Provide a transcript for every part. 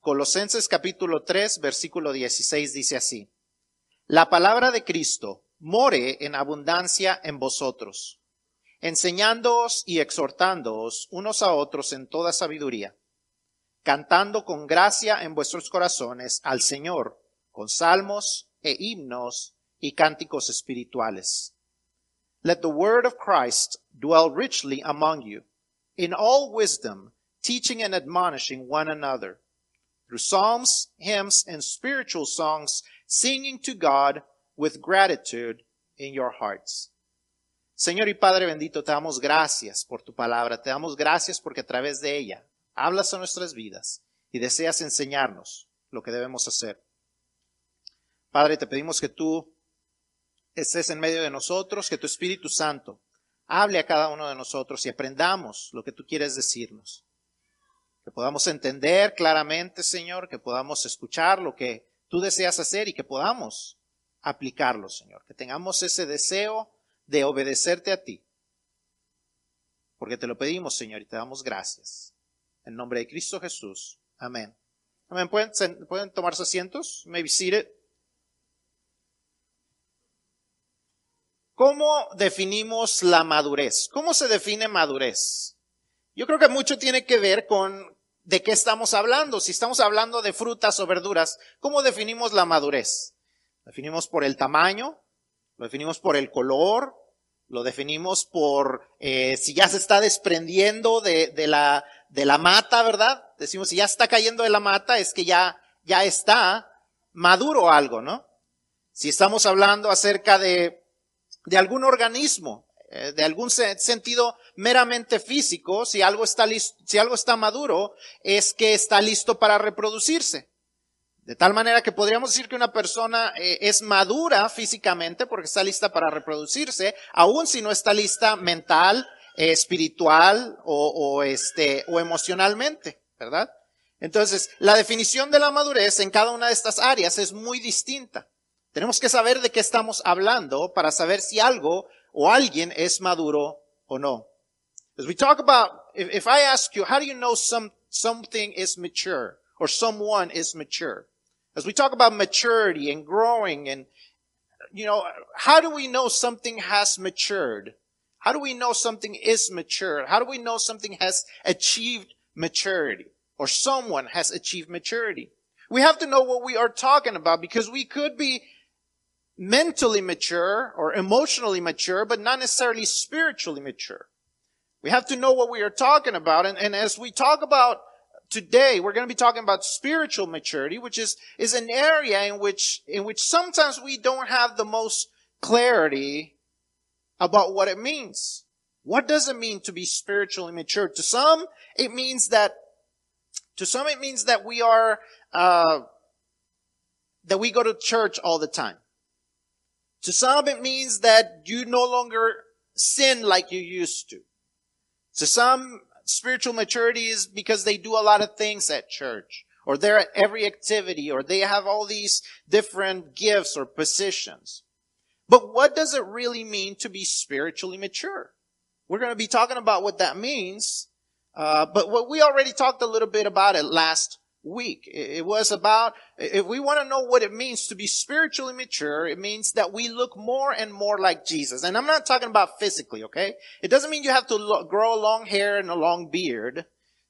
Colosenses capítulo 3, versículo 16 dice así. La palabra de Cristo more en abundancia en vosotros, enseñándoos y exhortándoos unos a otros en toda sabiduría, cantando con gracia en vuestros corazones al Señor, con salmos e himnos y cánticos espirituales. Let the word of Christ dwell richly among you, in all wisdom, teaching and admonishing one another, through psalms, hymns, and spiritual songs, singing to God with gratitude in your hearts. Señor y Padre bendito, te damos gracias por tu palabra, te damos gracias porque a través de ella hablas a nuestras vidas y deseas enseñarnos lo que debemos hacer. Padre, te pedimos que tú estés en medio de nosotros, que tu Espíritu Santo hable a cada uno de nosotros y aprendamos lo que tú quieres decirnos. Que podamos entender claramente, Señor, que podamos escuchar lo que tú deseas hacer y que podamos aplicarlo, Señor. Que tengamos ese deseo de obedecerte a ti. Porque te lo pedimos, Señor, y te damos gracias. En nombre de Cristo Jesús. Amén. Amén. ¿Pueden, ¿pueden tomarse asientos? Maybe. ¿Cómo definimos la madurez? ¿Cómo se define madurez? Yo creo que mucho tiene que ver con de qué estamos hablando. Si estamos hablando de frutas o verduras, ¿cómo definimos la madurez? Lo definimos por el tamaño, lo definimos por el color, lo definimos por eh, si ya se está desprendiendo de, de, la, de la mata, ¿verdad? Decimos, si ya está cayendo de la mata, es que ya, ya está maduro algo, ¿no? Si estamos hablando acerca de de algún organismo, de algún sentido meramente físico, si algo está listo, si algo está maduro, es que está listo para reproducirse. De tal manera que podríamos decir que una persona eh, es madura físicamente porque está lista para reproducirse, aun si no está lista mental, eh, espiritual o, o, este, o emocionalmente, ¿verdad? Entonces, la definición de la madurez en cada una de estas áreas es muy distinta. Tenemos que saber de qué estamos hablando para saber si algo o alguien es maduro o no. As we talk about, if, if I ask you, how do you know some, something is mature or someone is mature? As we talk about maturity and growing and, you know, how do we know something has matured? How do we know something is mature? How do we know something has achieved maturity or someone has achieved maturity? We have to know what we are talking about because we could be mentally mature or emotionally mature, but not necessarily spiritually mature. We have to know what we are talking about. And, and as we talk about today, we're going to be talking about spiritual maturity, which is, is an area in which, in which sometimes we don't have the most clarity about what it means. What does it mean to be spiritually mature? To some, it means that, to some, it means that we are, uh, that we go to church all the time. To some, it means that you no longer sin like you used to. To some, spiritual maturity is because they do a lot of things at church, or they're at every activity, or they have all these different gifts or positions. But what does it really mean to be spiritually mature? We're going to be talking about what that means. Uh, but what we already talked a little bit about it last week. It was about, if we want to know what it means to be spiritually mature, it means that we look more and more like Jesus. And I'm not talking about physically, okay? It doesn't mean you have to lo- grow a long hair and a long beard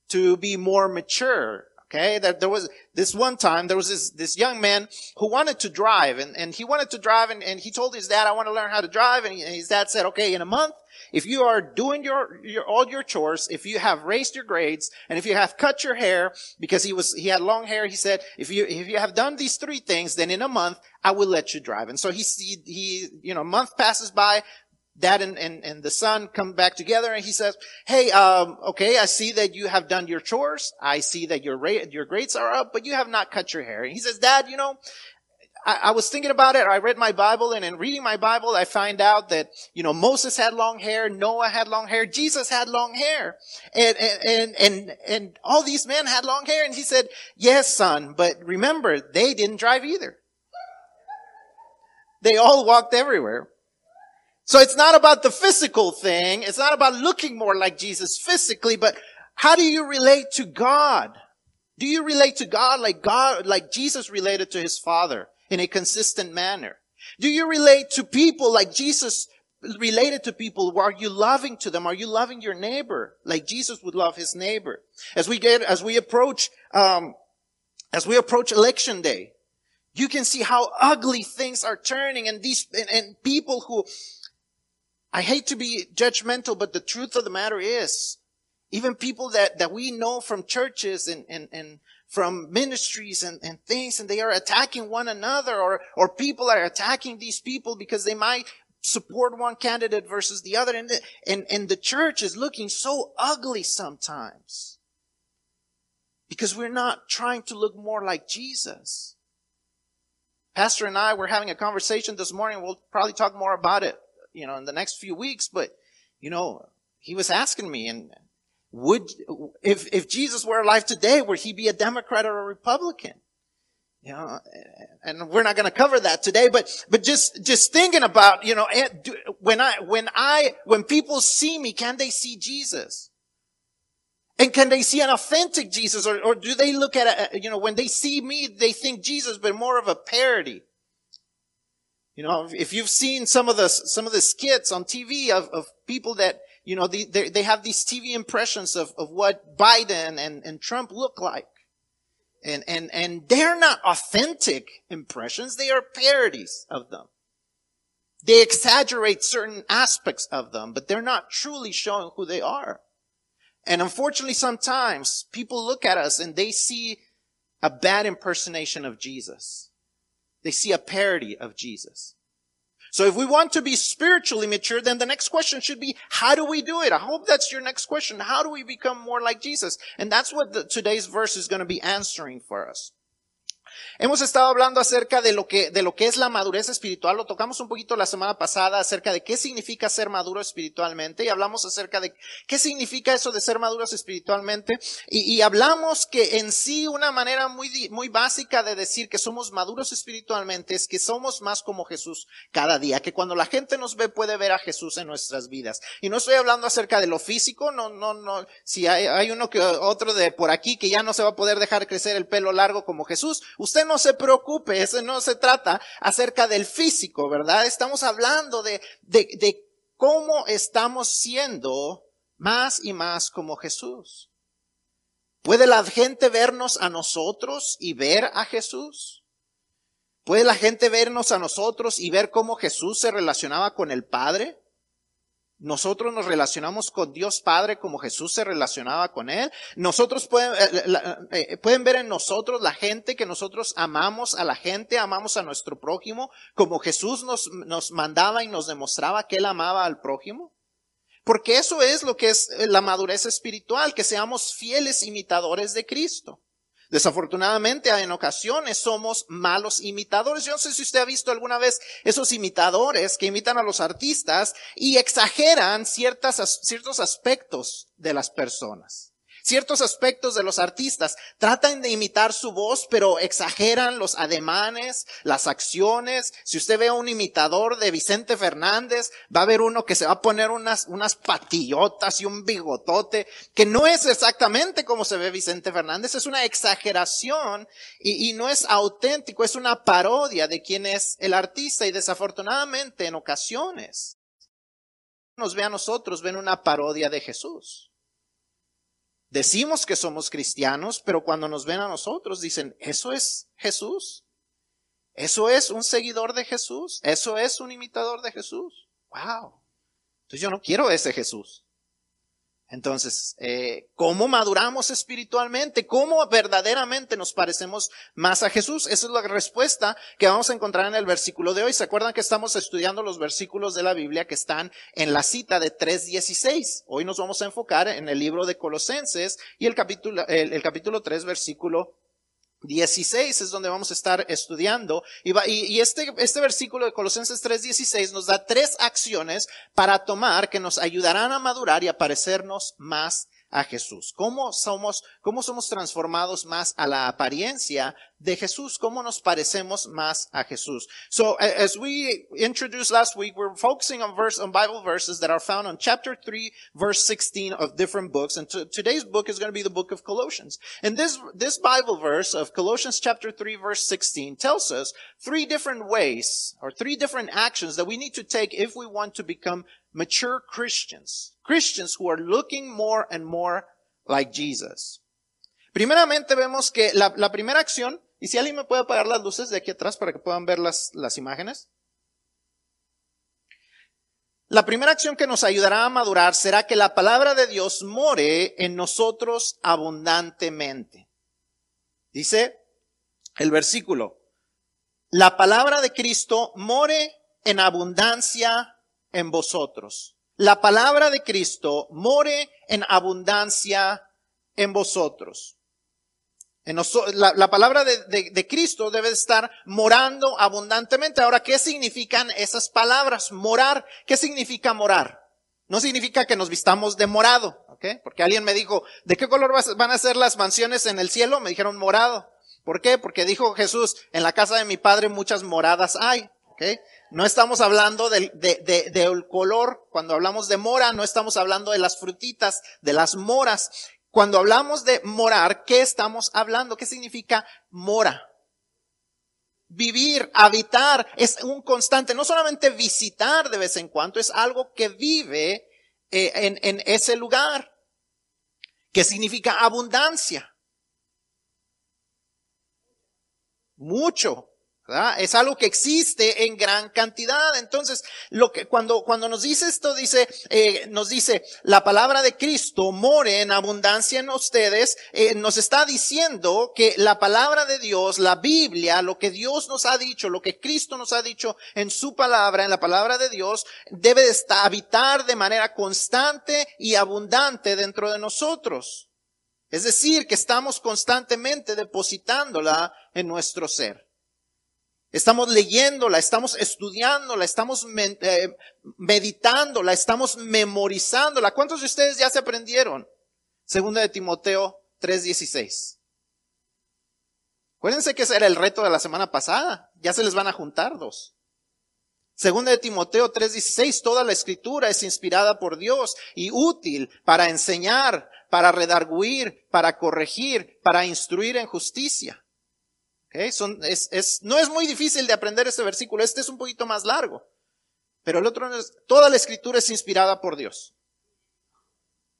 to be more mature. Okay, that there was this one time there was this this young man who wanted to drive and, and he wanted to drive and, and he told his dad, I want to learn how to drive and, he, and his dad said, okay, in a month if you are doing your, your, all your chores, if you have raised your grades, and if you have cut your hair, because he was, he had long hair, he said, if you, if you have done these three things, then in a month, I will let you drive. And so he, he, he you know, month passes by, dad and, and, and the son come back together and he says, Hey, um, okay, I see that you have done your chores. I see that your rate, your grades are up, but you have not cut your hair. And he says, Dad, you know, I, I, was thinking about it. I read my Bible and in reading my Bible, I find out that, you know, Moses had long hair, Noah had long hair, Jesus had long hair. And, and, and, and all these men had long hair. And he said, yes, son, but remember, they didn't drive either. They all walked everywhere. So it's not about the physical thing. It's not about looking more like Jesus physically, but how do you relate to God? Do you relate to God like God, like Jesus related to his Father in a consistent manner? Do you relate to people like Jesus related to people? Are you loving to them? Are you loving your neighbor like Jesus would love his neighbor? As we get, as we approach, um, as we approach election day, you can see how ugly things are turning and these, and, and people who, I hate to be judgmental, but the truth of the matter is, even people that, that we know from churches and, and, and from ministries and, and things, and they are attacking one another, or, or people are attacking these people because they might support one candidate versus the other. And the, and, and the church is looking so ugly sometimes. Because we're not trying to look more like Jesus. Pastor and I were having a conversation this morning. We'll probably talk more about it, you know, in the next few weeks. But, you know, he was asking me, and would, if, if Jesus were alive today, would he be a Democrat or a Republican? You know, and we're not going to cover that today, but, but just, just thinking about, you know, when I, when I, when people see me, can they see Jesus? And can they see an authentic Jesus or, or do they look at it, you know, when they see me, they think Jesus, but more of a parody? You know, if you've seen some of the, some of the skits on TV of, of people that, you know, they, they have these TV impressions of, of what Biden and, and Trump look like. And, and, and they're not authentic impressions. They are parodies of them. They exaggerate certain aspects of them, but they're not truly showing who they are. And unfortunately, sometimes people look at us and they see a bad impersonation of Jesus. They see a parody of Jesus. So if we want to be spiritually mature, then the next question should be, how do we do it? I hope that's your next question. How do we become more like Jesus? And that's what the, today's verse is going to be answering for us. Hemos estado hablando acerca de lo que, de lo que es la madurez espiritual. Lo tocamos un poquito la semana pasada acerca de qué significa ser maduro espiritualmente y hablamos acerca de qué significa eso de ser maduros espiritualmente y, y hablamos que en sí una manera muy, muy básica de decir que somos maduros espiritualmente es que somos más como Jesús cada día, que cuando la gente nos ve puede ver a Jesús en nuestras vidas. Y no estoy hablando acerca de lo físico, no, no, no, si hay, hay uno que otro de por aquí que ya no se va a poder dejar crecer el pelo largo como Jesús, usted no se preocupe, eso no se trata acerca del físico, ¿verdad? Estamos hablando de, de, de cómo estamos siendo más y más como Jesús. ¿Puede la gente vernos a nosotros y ver a Jesús? ¿Puede la gente vernos a nosotros y ver cómo Jesús se relacionaba con el Padre? Nosotros nos relacionamos con Dios Padre como Jesús se relacionaba con Él. Nosotros pueden, eh, eh, pueden ver en nosotros la gente que nosotros amamos a la gente, amamos a nuestro prójimo, como Jesús nos, nos mandaba y nos demostraba que Él amaba al prójimo. Porque eso es lo que es la madurez espiritual, que seamos fieles imitadores de Cristo. Desafortunadamente, en ocasiones somos malos imitadores. Yo no sé si usted ha visto alguna vez esos imitadores que imitan a los artistas y exageran ciertas, ciertos aspectos de las personas. Ciertos aspectos de los artistas tratan de imitar su voz, pero exageran los ademanes, las acciones. Si usted ve a un imitador de Vicente Fernández, va a ver uno que se va a poner unas, unas patillotas y un bigotote, que no es exactamente como se ve Vicente Fernández, es una exageración y, y no es auténtico, es una parodia de quién es el artista y desafortunadamente en ocasiones nos ve a nosotros, ven una parodia de Jesús. Decimos que somos cristianos, pero cuando nos ven a nosotros dicen, ¿eso es Jesús? ¿Eso es un seguidor de Jesús? ¿Eso es un imitador de Jesús? ¡Wow! Entonces yo no quiero ese Jesús. Entonces, eh, ¿cómo maduramos espiritualmente? ¿Cómo verdaderamente nos parecemos más a Jesús? Esa es la respuesta que vamos a encontrar en el versículo de hoy. ¿Se acuerdan que estamos estudiando los versículos de la Biblia que están en la cita de 3.16? Hoy nos vamos a enfocar en el libro de Colosenses y el capítulo, el, el capítulo 3, versículo 16 es donde vamos a estar estudiando. Y, y, este, este versículo de Colosenses 3:16 nos da tres acciones para tomar que nos ayudarán a madurar y a parecernos más a Jesús. ¿Cómo somos, cómo somos transformados más a la apariencia de Jesús, cómo nos parecemos más a Jesús. So as we introduced last week, we're focusing on verse on Bible verses that are found on chapter 3 verse 16 of different books and today's book is going to be the book of Colossians. And this this Bible verse of Colossians chapter 3 verse 16 tells us three different ways or three different actions that we need to take if we want to become mature Christians. Christians who are looking more and more like Jesus. Primeramente vemos que la, la primera acción ¿Y si alguien me puede apagar las luces de aquí atrás para que puedan ver las, las imágenes? La primera acción que nos ayudará a madurar será que la palabra de Dios more en nosotros abundantemente. Dice el versículo, la palabra de Cristo more en abundancia en vosotros. La palabra de Cristo more en abundancia en vosotros la, palabra de, Cristo debe estar morando abundantemente. Ahora, ¿qué significan esas palabras? Morar. ¿Qué significa morar? No significa que nos vistamos de morado, ¿ok? Porque alguien me dijo, ¿de qué color van a ser las mansiones en el cielo? Me dijeron morado. ¿Por qué? Porque dijo Jesús, en la casa de mi padre muchas moradas hay, ¿ok? No estamos hablando del, del color, cuando hablamos de mora, no estamos hablando de las frutitas, de las moras. Cuando hablamos de morar, ¿qué estamos hablando? ¿Qué significa mora? Vivir, habitar, es un constante, no solamente visitar de vez en cuando, es algo que vive eh, en, en ese lugar. ¿Qué significa abundancia? Mucho. Es algo que existe en gran cantidad. Entonces, lo que cuando cuando nos dice esto, dice eh, nos dice la palabra de Cristo more en abundancia en ustedes. Eh, nos está diciendo que la palabra de Dios, la Biblia, lo que Dios nos ha dicho, lo que Cristo nos ha dicho en su palabra, en la palabra de Dios, debe estar, habitar de manera constante y abundante dentro de nosotros. Es decir, que estamos constantemente depositándola en nuestro ser. Estamos leyéndola, estamos estudiándola, estamos eh, meditándola, estamos memorizándola. ¿Cuántos de ustedes ya se aprendieron? Segunda de Timoteo 3:16. Acuérdense que ese era el reto de la semana pasada. Ya se les van a juntar dos. Segunda de Timoteo 3:16, toda la escritura es inspirada por Dios y útil para enseñar, para redarguir, para corregir, para instruir en justicia son, es, es, no es muy difícil de aprender este versículo, este es un poquito más largo. Pero el otro es, toda la escritura es inspirada por Dios.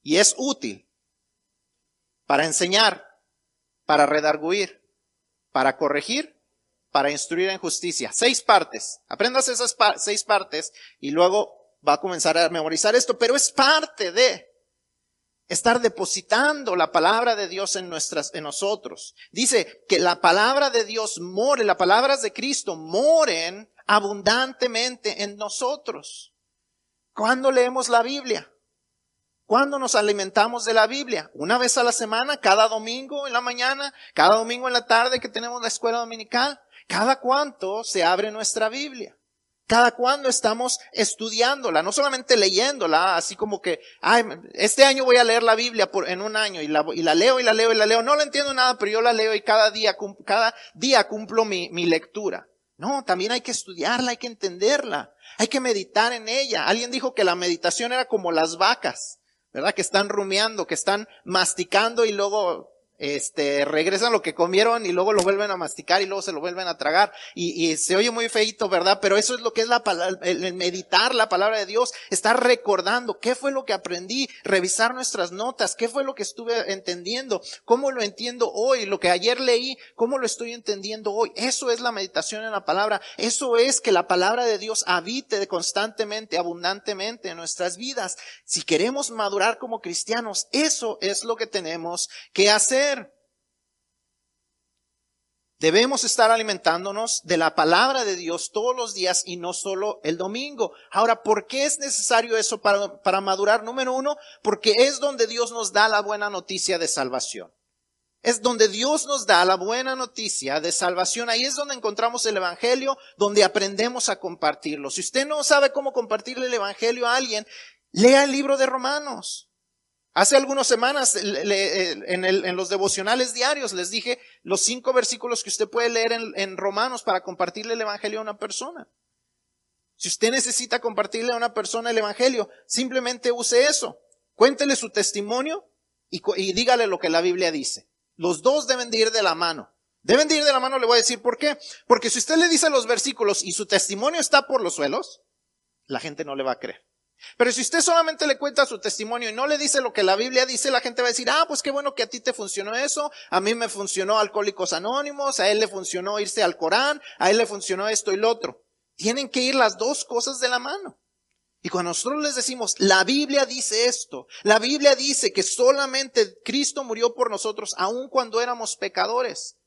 Y es útil para enseñar, para redarguir, para corregir, para instruir en justicia. Seis partes. Aprendas esas seis partes y luego va a comenzar a memorizar esto, pero es parte de estar depositando la palabra de Dios en nuestras, en nosotros. Dice que la palabra de Dios more, las palabras de Cristo moren abundantemente en nosotros. ¿Cuándo leemos la Biblia? ¿Cuándo nos alimentamos de la Biblia? Una vez a la semana, cada domingo en la mañana, cada domingo en la tarde que tenemos la escuela dominical. ¿Cada cuánto se abre nuestra Biblia? Cada cuando estamos estudiándola, no solamente leyéndola, así como que, ay, este año voy a leer la Biblia por, en un año y la, y la leo y la leo y la leo. No la entiendo nada, pero yo la leo y cada día, cada día cumplo mi, mi lectura. No, también hay que estudiarla, hay que entenderla, hay que meditar en ella. Alguien dijo que la meditación era como las vacas, ¿verdad? Que están rumiando, que están masticando y luego este, regresan lo que comieron y luego lo vuelven a masticar y luego se lo vuelven a tragar. Y, se oye muy feito, ¿verdad? Pero eso es lo que es la palabra, el meditar la palabra de Dios, estar recordando qué fue lo que aprendí, revisar nuestras notas, qué fue lo que estuve entendiendo, cómo lo entiendo hoy, lo que ayer leí, cómo lo estoy entendiendo hoy. Eso es la meditación en la palabra. Eso es que la palabra de Dios habite constantemente, abundantemente en nuestras vidas. Si queremos madurar como cristianos, eso es lo que tenemos que hacer. Debemos estar alimentándonos de la palabra de Dios todos los días y no solo el domingo. Ahora, ¿por qué es necesario eso para, para madurar? Número uno, porque es donde Dios nos da la buena noticia de salvación. Es donde Dios nos da la buena noticia de salvación. Ahí es donde encontramos el Evangelio, donde aprendemos a compartirlo. Si usted no sabe cómo compartirle el Evangelio a alguien, lea el libro de Romanos. Hace algunas semanas en, los devocionales diarios les dije, los cinco versículos que usted puede leer en, en Romanos para compartirle el Evangelio a una persona. Si usted necesita compartirle a una persona el Evangelio, simplemente use eso. Cuéntele su testimonio y, y dígale lo que la Biblia dice. Los dos deben de ir de la mano. Deben de ir de la mano, le voy a decir por qué. Porque si usted le dice los versículos y su testimonio está por los suelos, la gente no le va a creer. Pero si usted solamente le cuenta su testimonio y no le dice lo que la Biblia dice, la gente va a decir, ah, pues qué bueno que a ti te funcionó eso, a mí me funcionó Alcohólicos Anónimos, a él le funcionó irse al Corán, a él le funcionó esto y lo otro. Tienen que ir las dos cosas de la mano. Y cuando nosotros les decimos, la Biblia dice esto, la Biblia dice que solamente Cristo murió por nosotros, aun cuando éramos pecadores.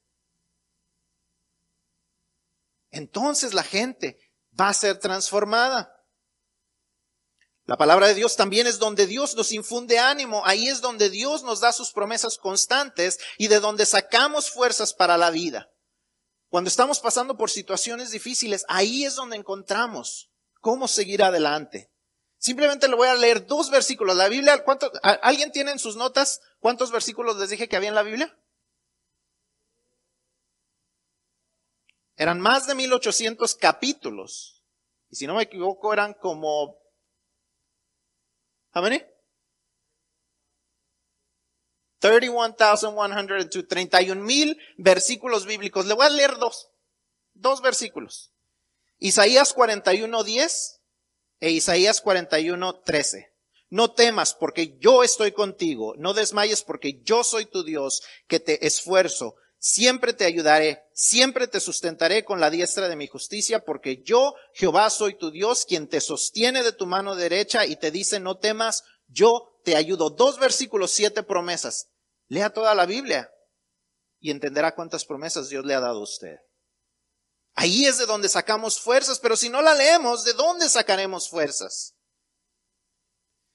Entonces la gente va a ser transformada. La palabra de Dios también es donde Dios nos infunde ánimo, ahí es donde Dios nos da sus promesas constantes y de donde sacamos fuerzas para la vida. Cuando estamos pasando por situaciones difíciles, ahí es donde encontramos cómo seguir adelante. Simplemente le voy a leer dos versículos. La Biblia, ¿cuánto, ¿alguien tiene en sus notas cuántos versículos les dije que había en la Biblia? Eran más de 1800 capítulos. Y si no me equivoco, eran como How many? 31,102, 31 mil versículos bíblicos. Le voy a leer dos, dos versículos. Isaías 41.10 e Isaías 41.13. No temas porque yo estoy contigo, no desmayes porque yo soy tu Dios, que te esfuerzo, Siempre te ayudaré, siempre te sustentaré con la diestra de mi justicia, porque yo, Jehová, soy tu Dios, quien te sostiene de tu mano derecha y te dice, no temas, yo te ayudo. Dos versículos, siete promesas. Lea toda la Biblia y entenderá cuántas promesas Dios le ha dado a usted. Ahí es de donde sacamos fuerzas, pero si no la leemos, ¿de dónde sacaremos fuerzas?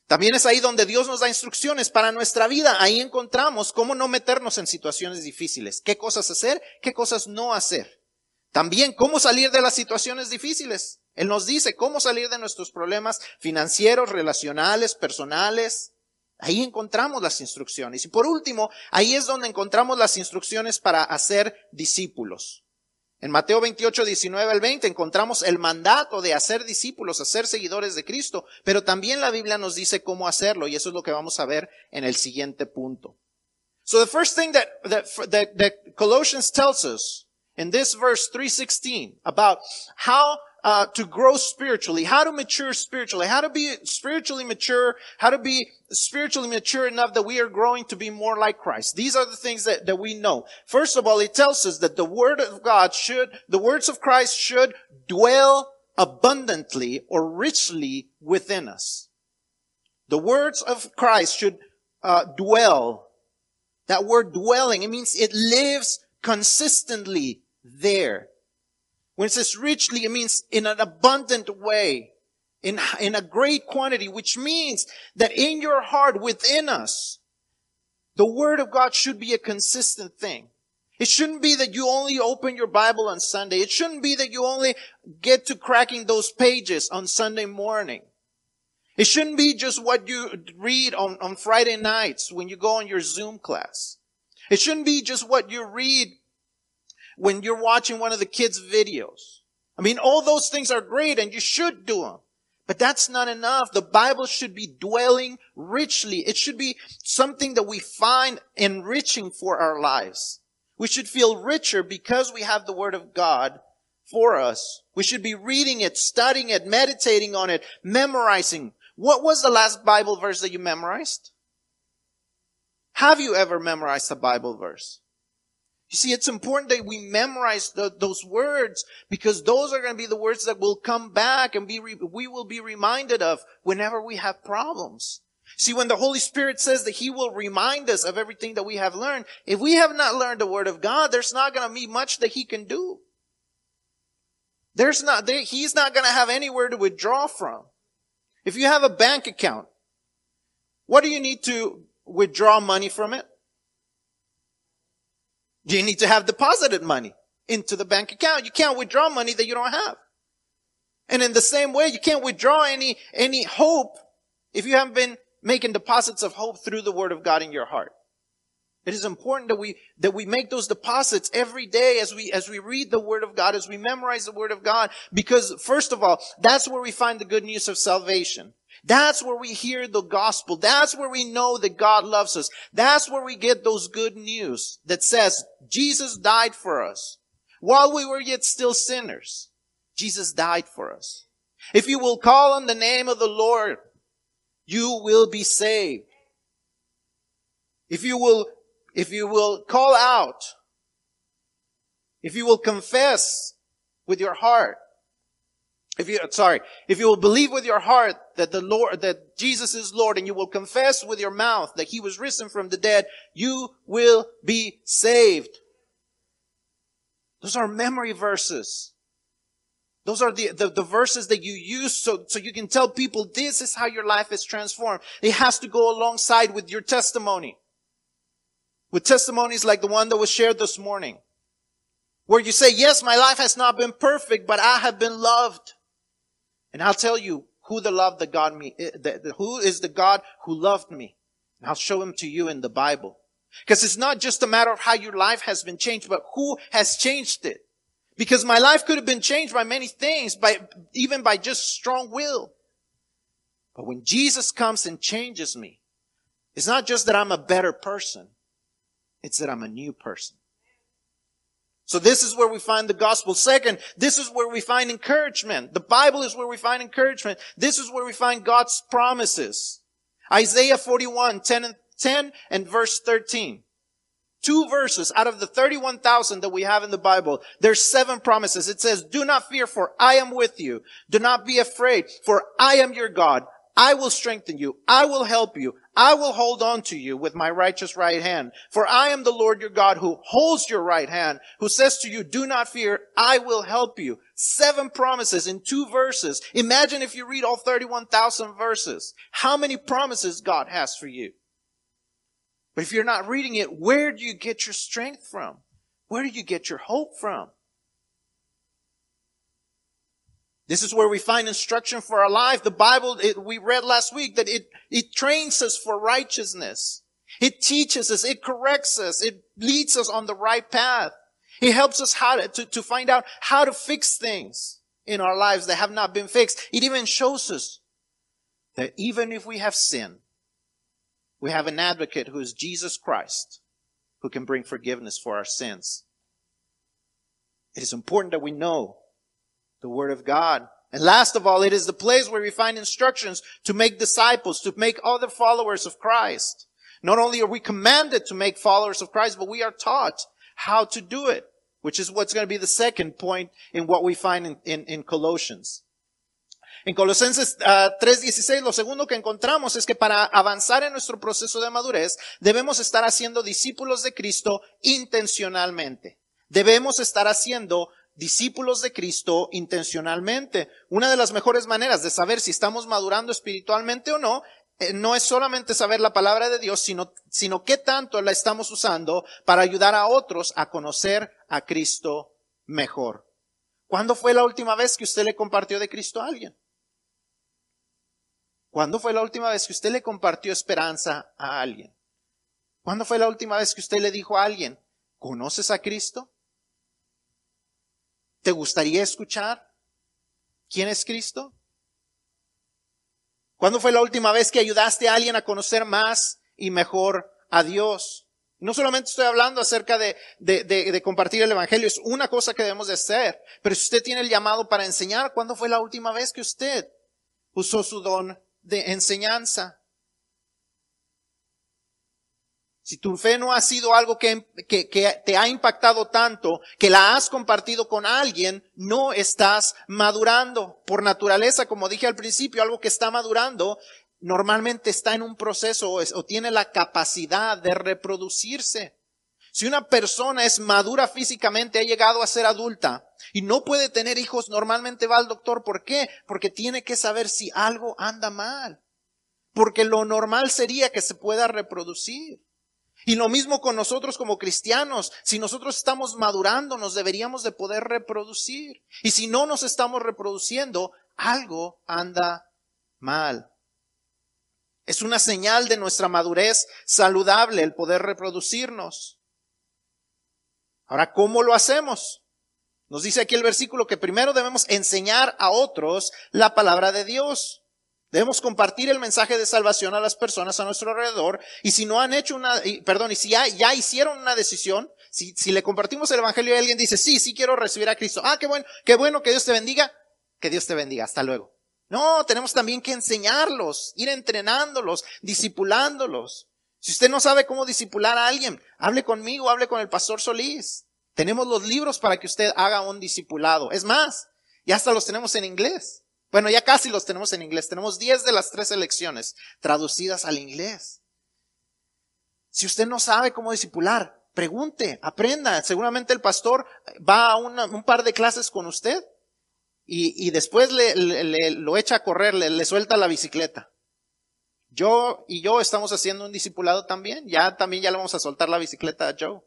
También es ahí donde Dios nos da instrucciones para nuestra vida. Ahí encontramos cómo no meternos en situaciones difíciles, qué cosas hacer, qué cosas no hacer. También cómo salir de las situaciones difíciles. Él nos dice cómo salir de nuestros problemas financieros, relacionales, personales. Ahí encontramos las instrucciones. Y por último, ahí es donde encontramos las instrucciones para hacer discípulos. En Mateo 28, 19 al 20 encontramos el mandato de hacer discípulos, hacer seguidores de Cristo, pero también la Biblia nos dice cómo hacerlo y eso es lo que vamos a ver en el siguiente punto. So the first thing that, that, that, that Colossians tells us in this verse 316 about how uh, to grow spiritually, how to mature spiritually, how to be spiritually mature, how to be spiritually mature enough that we are growing to be more like Christ. These are the things that, that we know. First of all, it tells us that the word of God should, the words of Christ should dwell abundantly or richly within us. The words of Christ should uh, dwell. That word dwelling, it means it lives consistently there. When it says richly, it means in an abundant way, in, in a great quantity, which means that in your heart, within us, the Word of God should be a consistent thing. It shouldn't be that you only open your Bible on Sunday. It shouldn't be that you only get to cracking those pages on Sunday morning. It shouldn't be just what you read on, on Friday nights when you go on your Zoom class. It shouldn't be just what you read when you're watching one of the kids' videos. I mean, all those things are great and you should do them. But that's not enough. The Bible should be dwelling richly. It should be something that we find enriching for our lives. We should feel richer because we have the Word of God for us. We should be reading it, studying it, meditating on it, memorizing. What was the last Bible verse that you memorized? Have you ever memorized a Bible verse? You see, it's important that we memorize the, those words because those are going to be the words that will come back and be, re, we will be reminded of whenever we have problems. See, when the Holy Spirit says that He will remind us of everything that we have learned, if we have not learned the Word of God, there's not going to be much that He can do. There's not, there, He's not going to have anywhere to withdraw from. If you have a bank account, what do you need to withdraw money from it? You need to have deposited money into the bank account. You can't withdraw money that you don't have. And in the same way, you can't withdraw any, any hope if you haven't been making deposits of hope through the word of God in your heart. It is important that we, that we make those deposits every day as we, as we read the Word of God, as we memorize the Word of God, because first of all, that's where we find the good news of salvation. That's where we hear the gospel. That's where we know that God loves us. That's where we get those good news that says Jesus died for us. While we were yet still sinners, Jesus died for us. If you will call on the name of the Lord, you will be saved. If you will if you will call out, if you will confess with your heart, if you, sorry, if you will believe with your heart that the Lord, that Jesus is Lord and you will confess with your mouth that He was risen from the dead, you will be saved. Those are memory verses. Those are the, the, the, verses that you use so, so you can tell people this is how your life is transformed. It has to go alongside with your testimony with testimonies like the one that was shared this morning, where you say, yes, my life has not been perfect, but I have been loved. And I'll tell you who the love that God me, eh, the, the, who is the God who loved me. And I'll show him to you in the Bible. Because it's not just a matter of how your life has been changed, but who has changed it. Because my life could have been changed by many things, by, even by just strong will. But when Jesus comes and changes me, it's not just that I'm a better person. It's that I'm a new person. So this is where we find the gospel. Second, this is where we find encouragement. The Bible is where we find encouragement. This is where we find God's promises. Isaiah 41, 10 and 10 and verse 13. Two verses out of the 31,000 that we have in the Bible. There's seven promises. It says, do not fear for I am with you. Do not be afraid for I am your God. I will strengthen you. I will help you. I will hold on to you with my righteous right hand. For I am the Lord your God who holds your right hand, who says to you, do not fear. I will help you. Seven promises in two verses. Imagine if you read all 31,000 verses. How many promises God has for you? But if you're not reading it, where do you get your strength from? Where do you get your hope from? This is where we find instruction for our life. The Bible, it, we read last week that it, it trains us for righteousness. It teaches us, it corrects us, it leads us on the right path. It helps us how to, to, to find out how to fix things in our lives that have not been fixed. It even shows us that even if we have sinned, we have an advocate who is Jesus Christ, who can bring forgiveness for our sins. It is important that we know the Word of God. And last of all, it is the place where we find instructions to make disciples, to make other followers of Christ. Not only are we commanded to make followers of Christ, but we are taught how to do it, which is what's going to be the second point in what we find in, in, in Colossians. En Colosenses uh, 3:16 lo segundo que encontramos es que para avanzar en nuestro proceso de madurez debemos estar haciendo discípulos de Cristo intencionalmente. Debemos estar haciendo discípulos de Cristo intencionalmente. Una de las mejores maneras de saber si estamos madurando espiritualmente o no, eh, no es solamente saber la palabra de Dios, sino, sino qué tanto la estamos usando para ayudar a otros a conocer a Cristo mejor. ¿Cuándo fue la última vez que usted le compartió de Cristo a alguien? ¿Cuándo fue la última vez que usted le compartió esperanza a alguien? ¿Cuándo fue la última vez que usted le dijo a alguien, ¿conoces a Cristo? ¿Te gustaría escuchar quién es Cristo? ¿Cuándo fue la última vez que ayudaste a alguien a conocer más y mejor a Dios? No solamente estoy hablando acerca de, de, de, compartir el Evangelio, es una cosa que debemos de hacer. Pero si usted tiene el llamado para enseñar, ¿cuándo fue la última vez que usted usó su don de enseñanza? Si tu fe no ha sido algo que, que, que, te ha impactado tanto, que la has compartido con alguien, no estás madurando. Por naturaleza, como dije al principio, algo que está madurando normalmente está en un proceso o, o tiene la capacidad de reproducirse. Si una persona es madura físicamente, ha llegado a ser adulta y no puede tener hijos, normalmente va al doctor. ¿Por qué? Porque tiene que saber si algo anda mal. Porque lo normal sería que se pueda reproducir. Y lo mismo con nosotros como cristianos. Si nosotros estamos madurando, nos deberíamos de poder reproducir. Y si no nos estamos reproduciendo, algo anda mal. Es una señal de nuestra madurez saludable el poder reproducirnos. Ahora, ¿cómo lo hacemos? Nos dice aquí el versículo que primero debemos enseñar a otros la palabra de Dios. Debemos compartir el mensaje de salvación a las personas a nuestro alrededor. Y si no han hecho una, perdón, y si ya, ya hicieron una decisión, si, si le compartimos el evangelio y alguien dice, sí, sí quiero recibir a Cristo. Ah, qué bueno, qué bueno, que Dios te bendiga. Que Dios te bendiga. Hasta luego. No, tenemos también que enseñarlos, ir entrenándolos, discipulándolos. Si usted no sabe cómo disipular a alguien, hable conmigo, hable con el pastor Solís. Tenemos los libros para que usted haga un discipulado. Es más, ya hasta los tenemos en inglés. Bueno, ya casi los tenemos en inglés. Tenemos 10 de las tres elecciones traducidas al inglés. Si usted no sabe cómo discipular, pregunte, aprenda. Seguramente el pastor va a un par de clases con usted y, después le, lo echa a correr, le, le suelta la bicicleta. Yo y yo estamos haciendo un discipulado también. Ya también ya le vamos a soltar la bicicleta a Joe.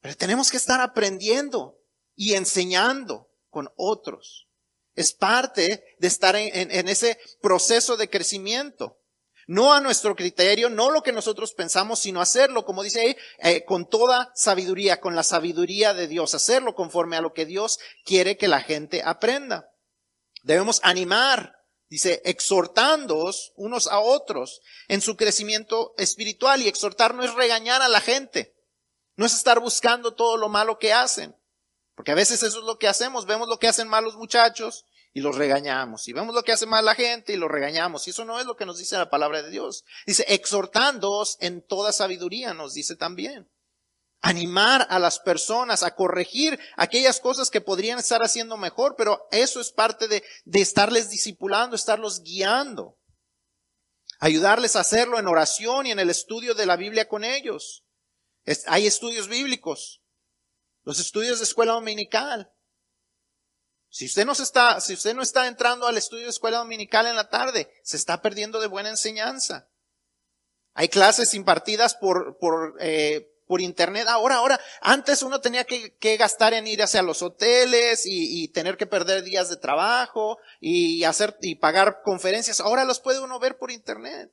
Pero tenemos que estar aprendiendo y enseñando con otros. Es parte de estar en, ese proceso de crecimiento. No a nuestro criterio, no lo que nosotros pensamos, sino hacerlo, como dice ahí, eh, con toda sabiduría, con la sabiduría de Dios, hacerlo conforme a lo que Dios quiere que la gente aprenda. Debemos animar, dice, exhortándoos unos a otros en su crecimiento espiritual y exhortar no es regañar a la gente, no es estar buscando todo lo malo que hacen. Porque a veces eso es lo que hacemos, vemos lo que hacen malos muchachos y los regañamos, y vemos lo que hace mal la gente y los regañamos, y eso no es lo que nos dice la palabra de Dios. Dice, exhortándoos en toda sabiduría, nos dice también. Animar a las personas a corregir aquellas cosas que podrían estar haciendo mejor, pero eso es parte de, de estarles discipulando, estarlos guiando. Ayudarles a hacerlo en oración y en el estudio de la Biblia con ellos. hay estudios bíblicos los estudios de escuela dominical. Si usted no está, si usted no está entrando al estudio de escuela dominical en la tarde, se está perdiendo de buena enseñanza. Hay clases impartidas por, por, eh, por internet. Ahora, ahora, antes uno tenía que, que gastar en ir hacia los hoteles y, y, tener que perder días de trabajo y hacer y pagar conferencias. Ahora los puede uno ver por internet.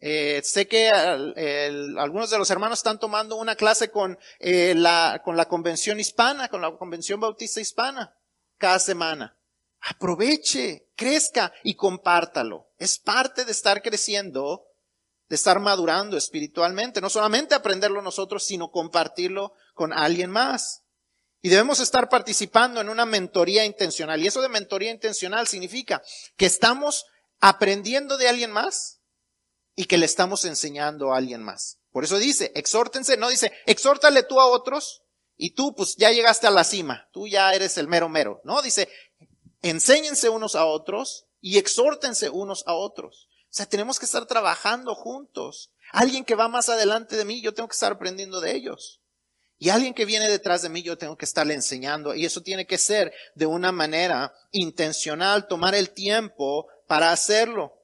Eh, sé que algunos de los hermanos están tomando una clase con, eh, la, con la convención hispana, con la convención bautista hispana, cada semana. Aproveche, crezca y compártalo. Es parte de estar creciendo, de estar madurando espiritualmente. No solamente aprenderlo nosotros, sino compartirlo con alguien más. Y debemos estar participando en una mentoría intencional. Y eso de mentoría intencional significa que estamos aprendiendo de alguien más y que le estamos enseñando a alguien más. Por eso dice, exhórtense, no dice, exhórtale tú a otros y tú pues ya llegaste a la cima, tú ya eres el mero mero. No, dice, enséñense unos a otros y exhórtense unos a otros. O sea, tenemos que estar trabajando juntos. Alguien que va más adelante de mí, yo tengo que estar aprendiendo de ellos. Y alguien que viene detrás de mí, yo tengo que estarle enseñando. Y eso tiene que ser de una manera intencional, tomar el tiempo para hacerlo.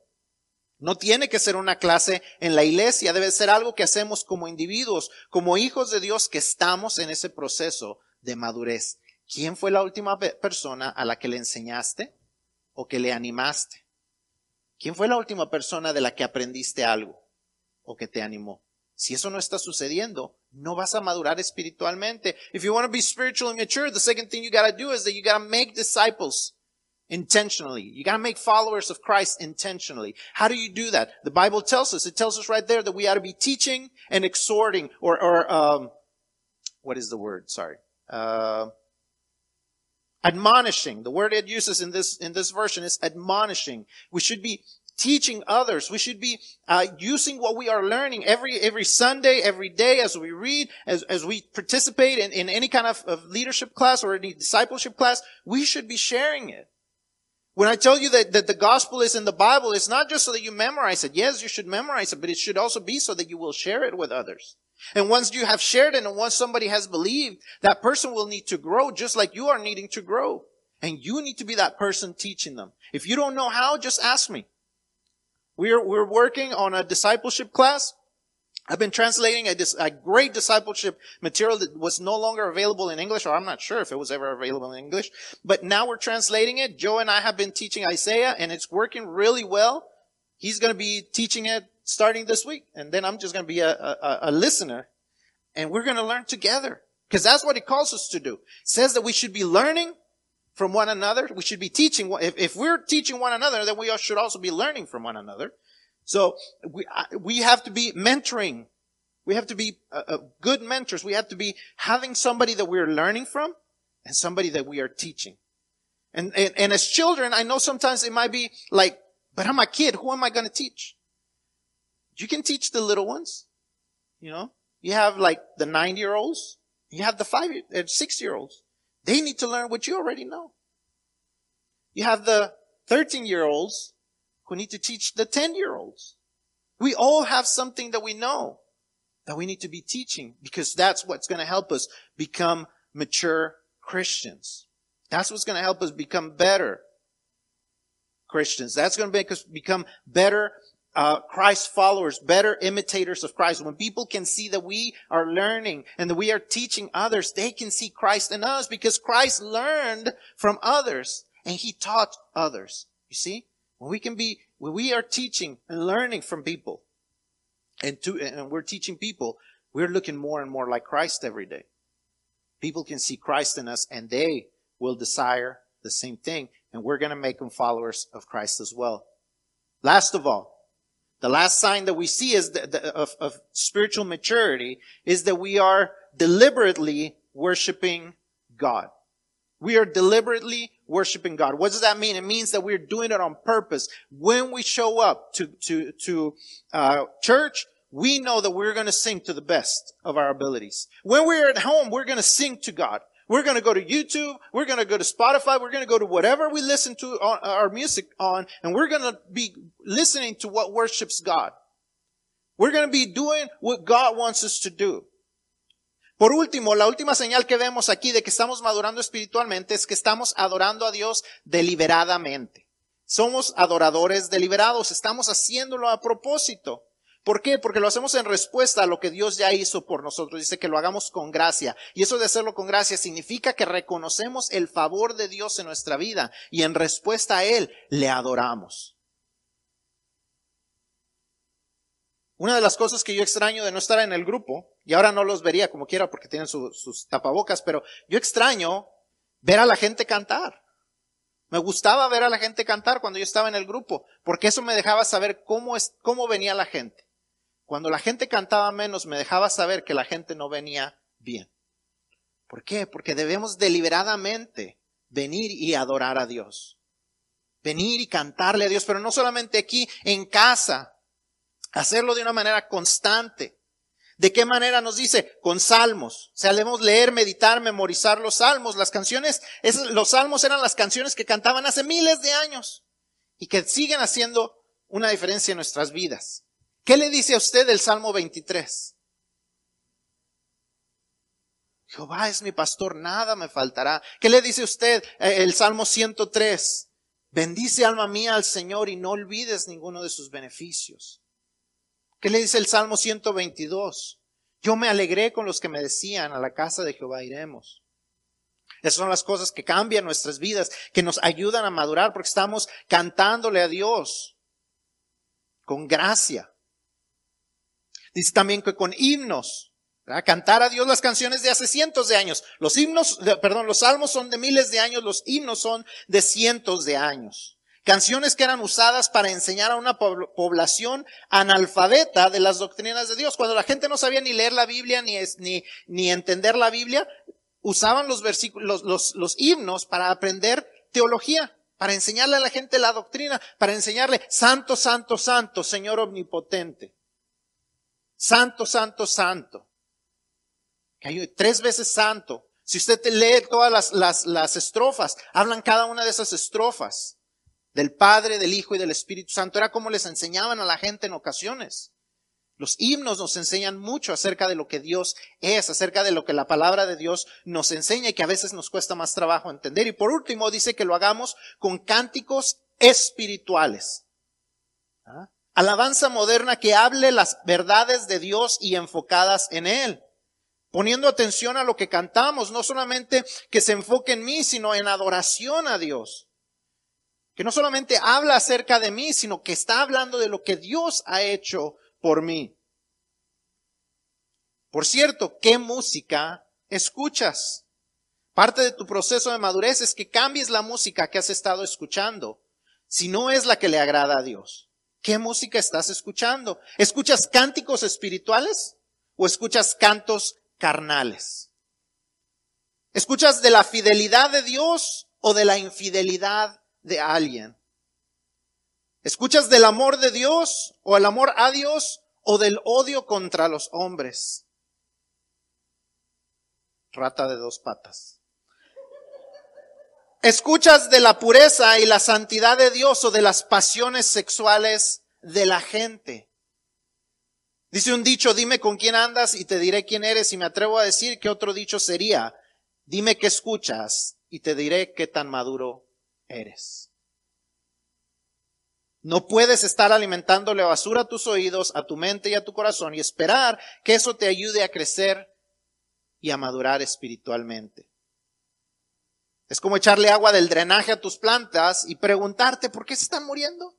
No tiene que ser una clase en la iglesia, debe ser algo que hacemos como individuos, como hijos de Dios que estamos en ese proceso de madurez. ¿Quién fue la última persona a la que le enseñaste o que le animaste? ¿Quién fue la última persona de la que aprendiste algo o que te animó? Si eso no está sucediendo, no vas a madurar espiritualmente. If you want to be spiritually mature, the second thing you gotta do is that you gotta make disciples intentionally. You gotta make followers of Christ intentionally. How do you do that? The Bible tells us, it tells us right there that we ought to be teaching and exhorting or, or, um, what is the word? Sorry. Uh, admonishing. The word it uses in this, in this version is admonishing. We should be teaching others. We should be uh, using what we are learning every every Sunday, every day as we read, as as we participate in, in any kind of, of leadership class or any discipleship class. We should be sharing it. When I tell you that, that the gospel is in the Bible, it's not just so that you memorize it. Yes, you should memorize it, but it should also be so that you will share it with others. And once you have shared it and once somebody has believed, that person will need to grow just like you are needing to grow. And you need to be that person teaching them. If you don't know how, just ask me. We're, we're working on a discipleship class I've been translating a, a great discipleship material that was no longer available in English, or I'm not sure if it was ever available in English, but now we're translating it. Joe and I have been teaching Isaiah and it's working really well. He's going to be teaching it starting this week. And then I'm just going to be a, a, a listener and we're going to learn together because that's what he calls us to do. It says that we should be learning from one another. We should be teaching. If, if we're teaching one another, then we should also be learning from one another. So we, we have to be mentoring. We have to be uh, uh, good mentors. We have to be having somebody that we're learning from and somebody that we are teaching. And, and, and as children, I know sometimes it might be like, but I'm a kid. Who am I going to teach? You can teach the little ones. You know, you have like the nine year olds. You have the five, uh, six year olds. They need to learn what you already know. You have the 13 year olds who need to teach the 10 year olds. We all have something that we know that we need to be teaching because that's what's going to help us become mature Christians. That's what's going to help us become better Christians. That's going to make us become better uh, Christ followers, better imitators of Christ. When people can see that we are learning and that we are teaching others, they can see Christ in us because Christ learned from others and he taught others. You see? When we can be, when we are teaching and learning from people and to, and we're teaching people, we're looking more and more like Christ every day. People can see Christ in us and they will desire the same thing and we're going to make them followers of Christ as well. Last of all, the last sign that we see is the, the, of, of spiritual maturity is that we are deliberately worshiping God. We are deliberately worshiping God. What does that mean? It means that we're doing it on purpose. When we show up to, to, to, uh, church, we know that we're going to sing to the best of our abilities. When we're at home, we're going to sing to God. We're going to go to YouTube. We're going to go to Spotify. We're going to go to whatever we listen to our music on, and we're going to be listening to what worships God. We're going to be doing what God wants us to do. Por último, la última señal que vemos aquí de que estamos madurando espiritualmente es que estamos adorando a Dios deliberadamente. Somos adoradores deliberados, estamos haciéndolo a propósito. ¿Por qué? Porque lo hacemos en respuesta a lo que Dios ya hizo por nosotros. Dice que lo hagamos con gracia. Y eso de hacerlo con gracia significa que reconocemos el favor de Dios en nuestra vida y en respuesta a Él le adoramos. Una de las cosas que yo extraño de no estar en el grupo, y ahora no los vería como quiera porque tienen sus tapabocas, pero yo extraño ver a la gente cantar. Me gustaba ver a la gente cantar cuando yo estaba en el grupo, porque eso me dejaba saber cómo, es, cómo venía la gente. Cuando la gente cantaba menos, me dejaba saber que la gente no venía bien. ¿Por qué? Porque debemos deliberadamente venir y adorar a Dios. Venir y cantarle a Dios, pero no solamente aquí, en casa. Hacerlo de una manera constante. ¿De qué manera nos dice? Con salmos. O sea, debemos leer, meditar, memorizar los salmos. Las canciones, los salmos eran las canciones que cantaban hace miles de años y que siguen haciendo una diferencia en nuestras vidas. ¿Qué le dice a usted el Salmo 23? Jehová es mi pastor, nada me faltará. ¿Qué le dice usted eh, el Salmo 103? Bendice alma mía al Señor y no olvides ninguno de sus beneficios. ¿Qué le dice el Salmo 122? Yo me alegré con los que me decían, a la casa de Jehová iremos. Esas son las cosas que cambian nuestras vidas, que nos ayudan a madurar porque estamos cantándole a Dios con gracia. Dice también que con himnos, cantar a Dios las canciones de hace cientos de años. Los himnos, perdón, los salmos son de miles de años, los himnos son de cientos de años. Canciones que eran usadas para enseñar a una población analfabeta de las doctrinas de Dios. Cuando la gente no sabía ni leer la Biblia ni, ni, ni entender la Biblia, usaban los versículos, los, los himnos para aprender teología, para enseñarle a la gente la doctrina, para enseñarle, santo, santo, santo, Señor omnipotente. Santo, santo, santo. Que hay tres veces santo. Si usted lee todas las, las, las estrofas, hablan cada una de esas estrofas del Padre, del Hijo y del Espíritu Santo. Era como les enseñaban a la gente en ocasiones. Los himnos nos enseñan mucho acerca de lo que Dios es, acerca de lo que la palabra de Dios nos enseña y que a veces nos cuesta más trabajo entender. Y por último dice que lo hagamos con cánticos espirituales. ¿Ah? Alabanza moderna que hable las verdades de Dios y enfocadas en Él. Poniendo atención a lo que cantamos, no solamente que se enfoque en mí, sino en adoración a Dios. Que no solamente habla acerca de mí, sino que está hablando de lo que Dios ha hecho por mí. Por cierto, ¿qué música escuchas? Parte de tu proceso de madurez es que cambies la música que has estado escuchando, si no es la que le agrada a Dios. ¿Qué música estás escuchando? ¿Escuchas cánticos espirituales o escuchas cantos carnales? ¿Escuchas de la fidelidad de Dios o de la infidelidad de alguien? ¿Escuchas del amor de Dios o el amor a Dios o del odio contra los hombres? Rata de dos patas. ¿Escuchas de la pureza y la santidad de Dios o de las pasiones sexuales de la gente? Dice un dicho, dime con quién andas y te diré quién eres y me atrevo a decir que otro dicho sería, dime qué escuchas y te diré qué tan maduro eres. No puedes estar alimentándole basura a tus oídos, a tu mente y a tu corazón y esperar que eso te ayude a crecer y a madurar espiritualmente. Es como echarle agua del drenaje a tus plantas y preguntarte por qué se están muriendo.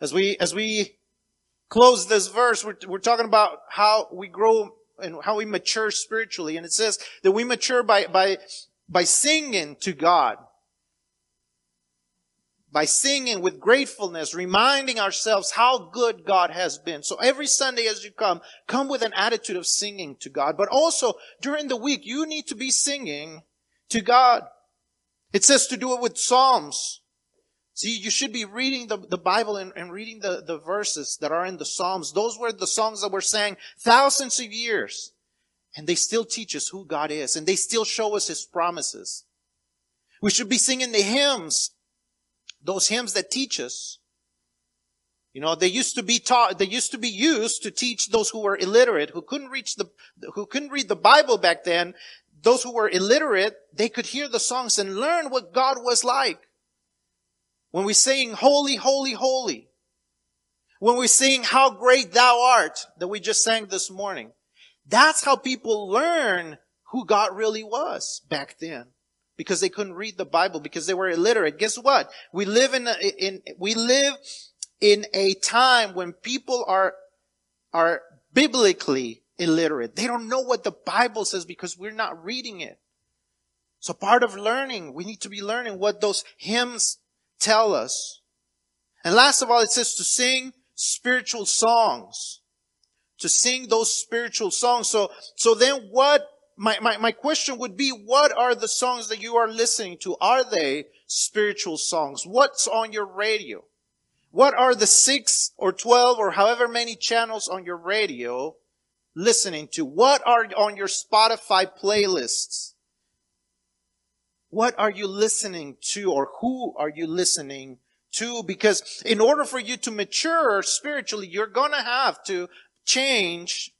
As we, close this verse, we're talking about how we grow and how we mature spiritually. And it says that we mature by, by, by singing to God by singing with gratefulness, reminding ourselves how good God has been. So every Sunday as you come, come with an attitude of singing to God. But also during the week, you need to be singing to God. It says to do it with Psalms. See, you should be reading the, the Bible and, and reading the, the verses that are in the Psalms. Those were the songs that were sang thousands of years. And they still teach us who God is and they still show us His promises. We should be singing the hymns those hymns that teach us, you know, they used to be taught, they used to be used to teach those who were illiterate, who couldn't reach the, who couldn't read the Bible back then. Those who were illiterate, they could hear the songs and learn what God was like. When we sing holy, holy, holy. When we sing how great thou art that we just sang this morning. That's how people learn who God really was back then because they couldn't read the Bible because they were illiterate. Guess what? We live in, a, in, we live in a time when people are, are biblically illiterate. They don't know what the Bible says because we're not reading it. So part of learning, we need to be learning what those hymns tell us. And last of all, it says to sing spiritual songs. To sing those spiritual songs. So, so then what my, my, my question would be, what are the songs that you are listening to? Are they spiritual songs? What's on your radio? What are the six or 12 or however many channels on your radio listening to? What are on your Spotify playlists? What are you listening to or who are you listening to? Because in order for you to mature spiritually, you're gonna have to change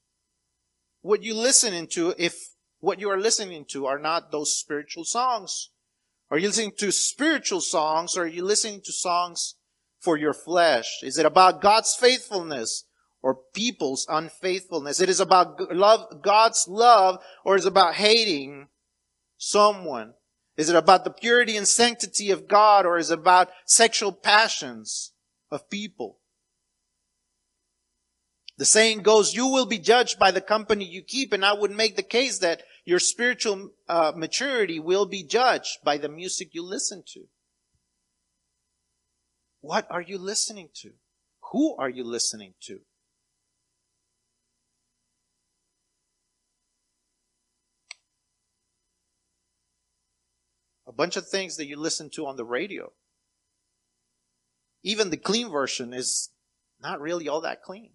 what you listen to if what you are listening to are not those spiritual songs. Are you listening to spiritual songs or are you listening to songs for your flesh? Is it about God's faithfulness or people's unfaithfulness? It is about love, God's love or is about hating someone? Is it about the purity and sanctity of God or is it about sexual passions of people? The saying goes, you will be judged by the company you keep. And I would make the case that your spiritual uh, maturity will be judged by the music you listen to. What are you listening to? Who are you listening to? Bunch of things that you listen to on the radio. Even the clean version is not really all that clean.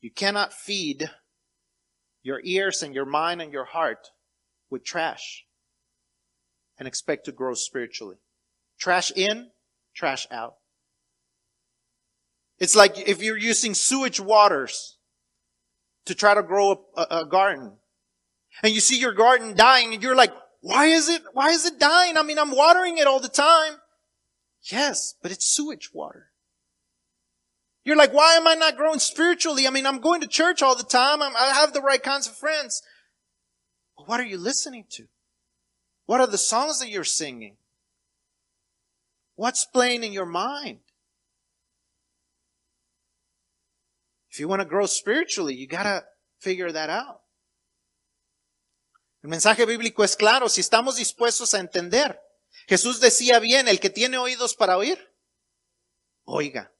You cannot feed your ears and your mind and your heart with trash and expect to grow spiritually. Trash in, trash out. It's like if you're using sewage waters to try to grow a, a, garden. And you see your garden dying and you're like, why is it, why is it dying? I mean, I'm watering it all the time. Yes, but it's sewage water. You're like, why am I not growing spiritually? I mean, I'm going to church all the time. I'm, i have the right kinds of friends. But what are you listening to? What are the songs that you're singing? What's playing in your mind? If you want to grow spiritually, you gotta figure that out. El mensaje bíblico es claro, si estamos dispuestos a entender. Jesús decía bien, el que tiene oídos para oír, oiga.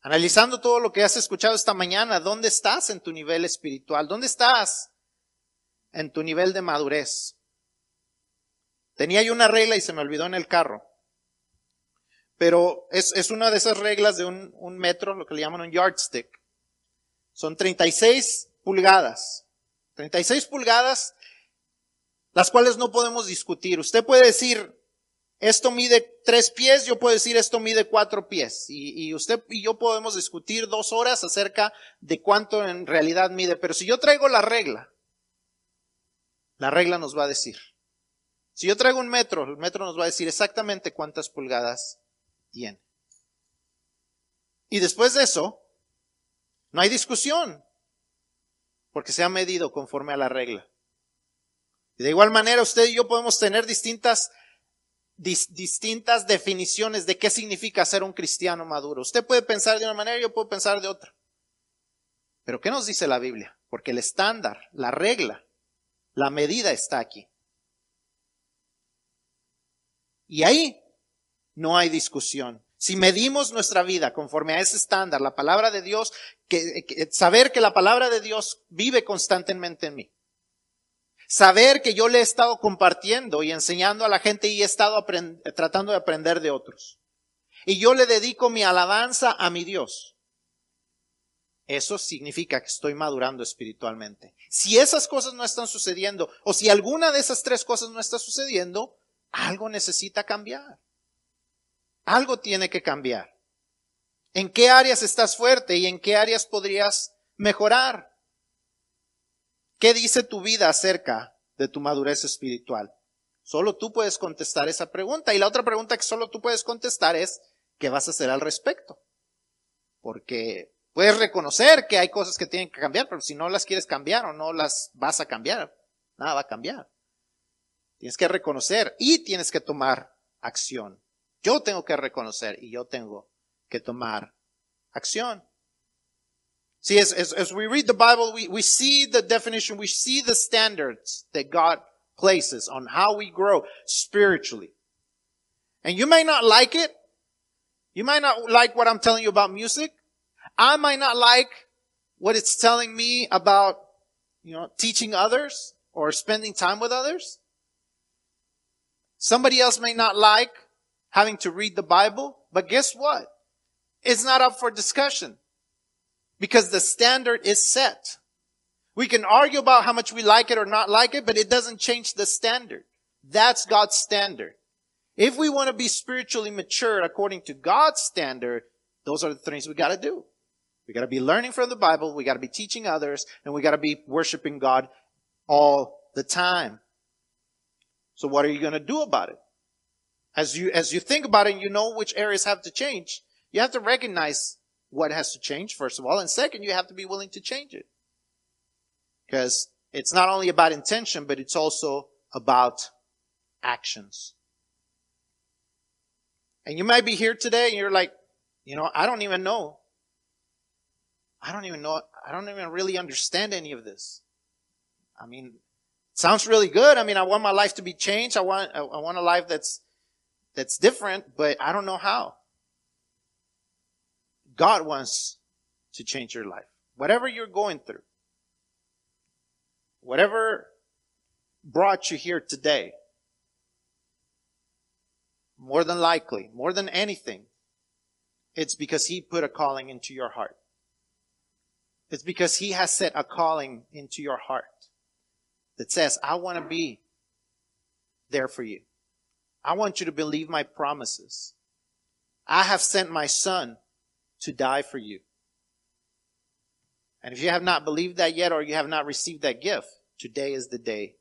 Analizando todo lo que has escuchado esta mañana, ¿dónde estás en tu nivel espiritual? ¿Dónde estás en tu nivel de madurez? Tenía yo una regla y se me olvidó en el carro. Pero es, una de esas reglas de un metro, lo que le llaman un yardstick. Son 36 pulgadas. 36 pulgadas, las cuales no podemos discutir. Usted puede decir, esto mide tres pies, yo puedo decir esto mide cuatro pies. Y, y, usted y yo podemos discutir dos horas acerca de cuánto en realidad mide. Pero si yo traigo la regla, la regla nos va a decir. Si yo traigo un metro, el metro nos va a decir exactamente cuántas pulgadas tiene. Y después de eso, no hay discusión, porque se ha medido conforme a la regla. Y de igual manera, usted y yo podemos tener distintas distintas definiciones de qué significa ser un cristiano maduro. Usted puede pensar de una manera, yo puedo pensar de otra. Pero ¿qué nos dice la Biblia? Porque el estándar, la regla, la medida está aquí. Y ahí no hay discusión. Si medimos nuestra vida conforme a ese estándar, la palabra de Dios, que, saber que la palabra de Dios vive constantemente en mí. Saber que yo le he estado compartiendo y enseñando a la gente y he estado tratando de aprender de otros. Y yo le dedico mi alabanza a mi Dios. Eso significa que estoy madurando espiritualmente. Si esas cosas no están sucediendo, o si alguna de esas tres cosas no está sucediendo, algo necesita cambiar. Algo tiene que cambiar. ¿En qué áreas estás fuerte y en qué áreas podrías mejorar? ¿Qué dice tu vida acerca de tu madurez espiritual? Solo tú puedes contestar esa pregunta. Y la otra pregunta que solo tú puedes contestar es, ¿qué vas a hacer al respecto? Porque puedes reconocer que hay cosas que tienen que cambiar, pero si no las quieres cambiar o no las vas a cambiar, nada va a cambiar. Tienes que reconocer y tienes que tomar acción. Yo tengo que reconocer y yo tengo que tomar acción. See, as, as, as we read the Bible, we, we see the definition, we see the standards that God places on how we grow spiritually. And you may not like it. You might not like what I'm telling you about music. I might not like what it's telling me about, you know, teaching others or spending time with others. Somebody else may not like having to read the Bible, but guess what? It's not up for discussion because the standard is set. We can argue about how much we like it or not like it, but it doesn't change the standard. That's God's standard. If we want to be spiritually mature according to God's standard, those are the things we gotta do. We gotta be learning from the Bible, we gotta be teaching others, and we gotta be worshiping God all the time. So what are you gonna do about it? As you, as you think about it and you know which areas have to change, you have to recognize what has to change, first of all. And second, you have to be willing to change it. Because it's not only about intention, but it's also about actions. And you might be here today and you're like, you know, I don't even know. I don't even know. I don't even really understand any of this. I mean, sounds really good. I mean, I want my life to be changed. I want, I want a life that's, that's different, but I don't know how. God wants to change your life. Whatever you're going through, whatever brought you here today, more than likely, more than anything, it's because He put a calling into your heart. It's because He has set a calling into your heart that says, I want to be there for you. I want you to believe my promises. I have sent my son to die for you. And if you have not believed that yet or you have not received that gift, today is the day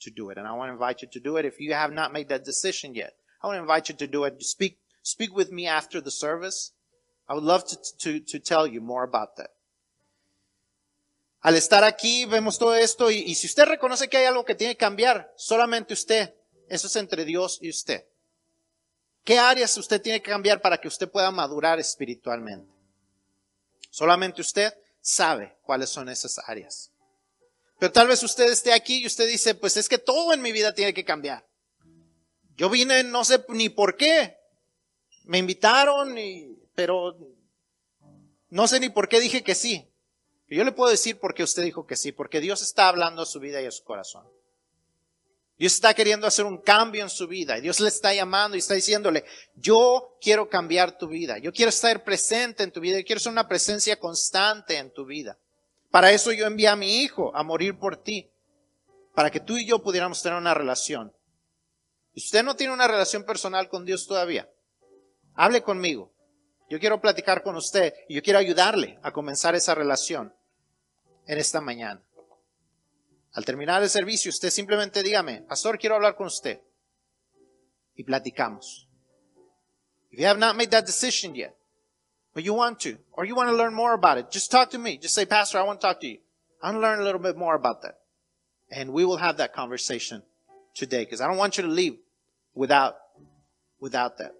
to do it. And I want to invite you to do it. If you have not made that decision yet, I want to invite you to do it. Speak, speak with me after the service. I would love to, to, to tell you more about that. Al estar aquí, vemos todo esto y, y si usted reconoce que hay algo que tiene que cambiar, solamente usted, eso es entre Dios y usted. ¿Qué áreas usted tiene que cambiar para que usted pueda madurar espiritualmente? Solamente usted sabe cuáles son esas áreas. Pero tal vez usted esté aquí y usted dice, pues es que todo en mi vida tiene que cambiar. Yo vine, no sé ni por qué. Me invitaron, y, pero no sé ni por qué dije que sí. Yo le puedo decir por qué usted dijo que sí, porque Dios está hablando a su vida y a su corazón. Dios está queriendo hacer un cambio en su vida y Dios le está llamando y está diciéndole, yo quiero cambiar tu vida, yo quiero estar presente en tu vida, yo quiero ser una presencia constante en tu vida. Para eso yo envié a mi hijo a morir por ti, para que tú y yo pudiéramos tener una relación. Si usted no tiene una relación personal con Dios todavía, hable conmigo. Yo quiero platicar con usted y yo quiero ayudarle a comenzar esa relación en esta mañana. Al terminar el servicio, usted simplemente dígame, pastor, quiero hablar con usted. Y platicamos. If you have not made that decision yet, but you want to, or you want to learn more about it, just talk to me. Just say, Pastor, I want to talk to you. I want to learn a little bit more about that. And we will have that conversation today, because I don't want you to leave without, without that.